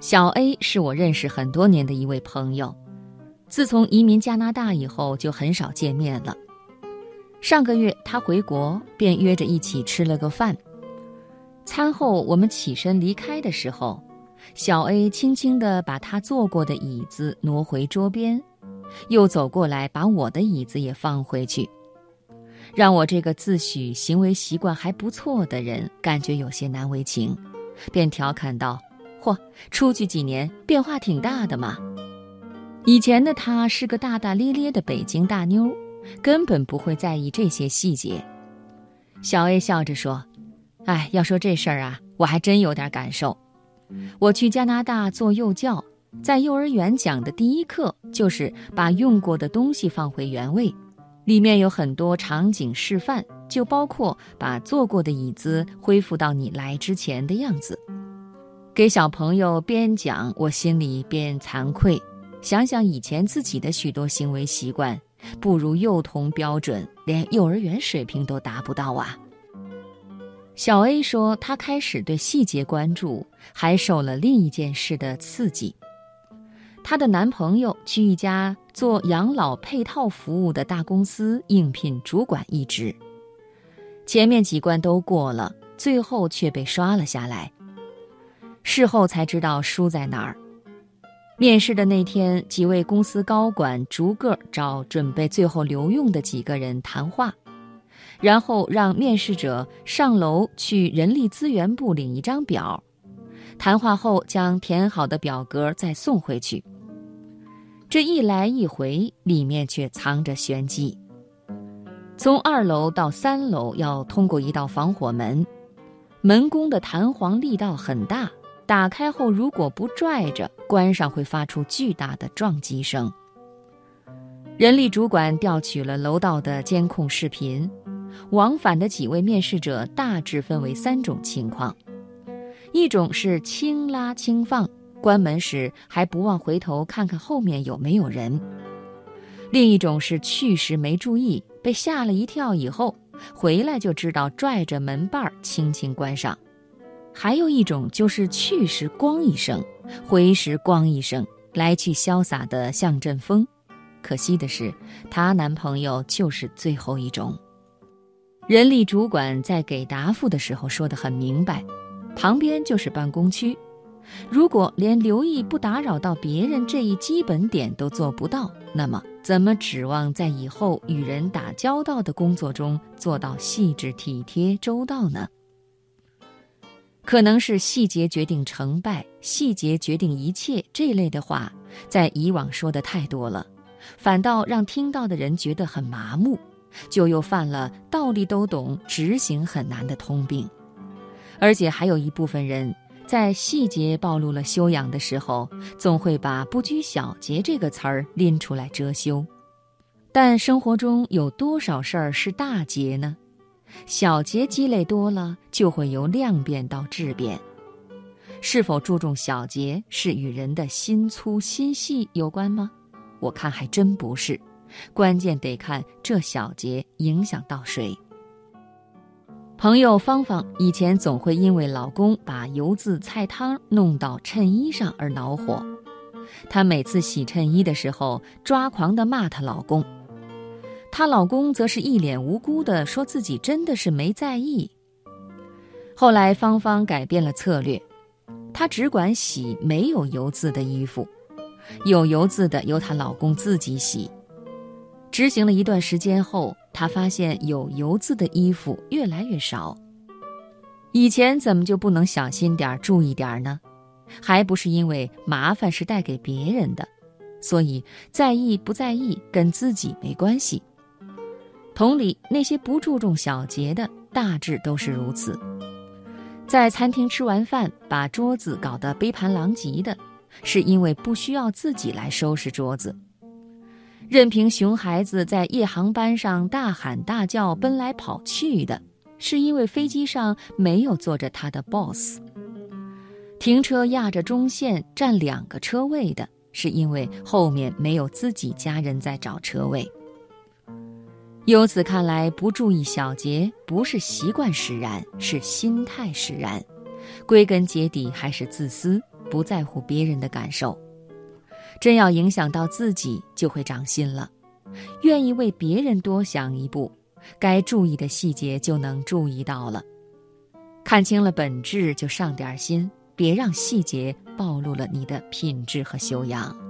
小 A 是我认识很多年的一位朋友，自从移民加拿大以后就很少见面了。上个月他回国，便约着一起吃了个饭。餐后我们起身离开的时候，小 A 轻轻地把他坐过的椅子挪回桌边，又走过来把我的椅子也放回去，让我这个自诩行为习惯还不错的人感觉有些难为情，便调侃道。嚯，出去几年变化挺大的嘛！以前的她是个大大咧咧的北京大妞，根本不会在意这些细节。小 A 笑着说：“哎，要说这事儿啊，我还真有点感受。我去加拿大做幼教，在幼儿园讲的第一课就是把用过的东西放回原位，里面有很多场景示范，就包括把坐过的椅子恢复到你来之前的样子。”给小朋友边讲，我心里边惭愧，想想以前自己的许多行为习惯，不如幼童标准，连幼儿园水平都达不到啊。小 A 说，她开始对细节关注，还受了另一件事的刺激。她的男朋友去一家做养老配套服务的大公司应聘主管一职，前面几关都过了，最后却被刷了下来。事后才知道输在哪儿。面试的那天，几位公司高管逐个找准备最后留用的几个人谈话，然后让面试者上楼去人力资源部领一张表，谈话后将填好的表格再送回去。这一来一回，里面却藏着玄机。从二楼到三楼要通过一道防火门，门工的弹簧力道很大。打开后，如果不拽着关上，会发出巨大的撞击声。人力主管调取了楼道的监控视频，往返的几位面试者大致分为三种情况：一种是轻拉轻放，关门时还不忘回头看看后面有没有人；另一种是去时没注意，被吓了一跳，以后回来就知道拽着门把儿轻轻关上。还有一种就是去时光一声，回时光一声，来去潇洒的像阵风。可惜的是，她男朋友就是最后一种。人力主管在给答复的时候说得很明白，旁边就是办公区，如果连留意不打扰到别人这一基本点都做不到，那么怎么指望在以后与人打交道的工作中做到细致体贴周到呢？可能是细节决定成败，细节决定一切这类的话，在以往说的太多了，反倒让听到的人觉得很麻木，就又犯了道理都懂，执行很难的通病。而且还有一部分人在细节暴露了修养的时候，总会把“不拘小节”这个词儿拎出来遮羞。但生活中有多少事儿是大节呢？小节积累多了，就会由量变到质变。是否注重小节，是与人的心粗心细有关吗？我看还真不是，关键得看这小节影响到谁。朋友芳芳以前总会因为老公把油渍菜汤弄到衬衣上而恼火，她每次洗衬衣的时候，抓狂地骂她老公。她老公则是一脸无辜的说自己真的是没在意。后来芳芳改变了策略，她只管洗没有油渍的衣服，有油渍的由她老公自己洗。执行了一段时间后，她发现有油渍的衣服越来越少。以前怎么就不能小心点儿注意点儿呢？还不是因为麻烦是带给别人的，所以在意不在意跟自己没关系。同理，那些不注重小节的，大致都是如此。在餐厅吃完饭，把桌子搞得杯盘狼藉的，是因为不需要自己来收拾桌子；任凭熊孩子在夜航班上大喊大叫、奔来跑去的，是因为飞机上没有坐着他的 boss；停车压着中线占两个车位的，是因为后面没有自己家人在找车位。由此看来，不注意小节不是习惯使然，是心态使然。归根结底还是自私。不在乎别人的感受。真要影响到自己，就会长心了，愿意为别人多想一步，该注意的细节就能注意到了。看清了本质，就上点心，别让细节暴露了你的品质和修养。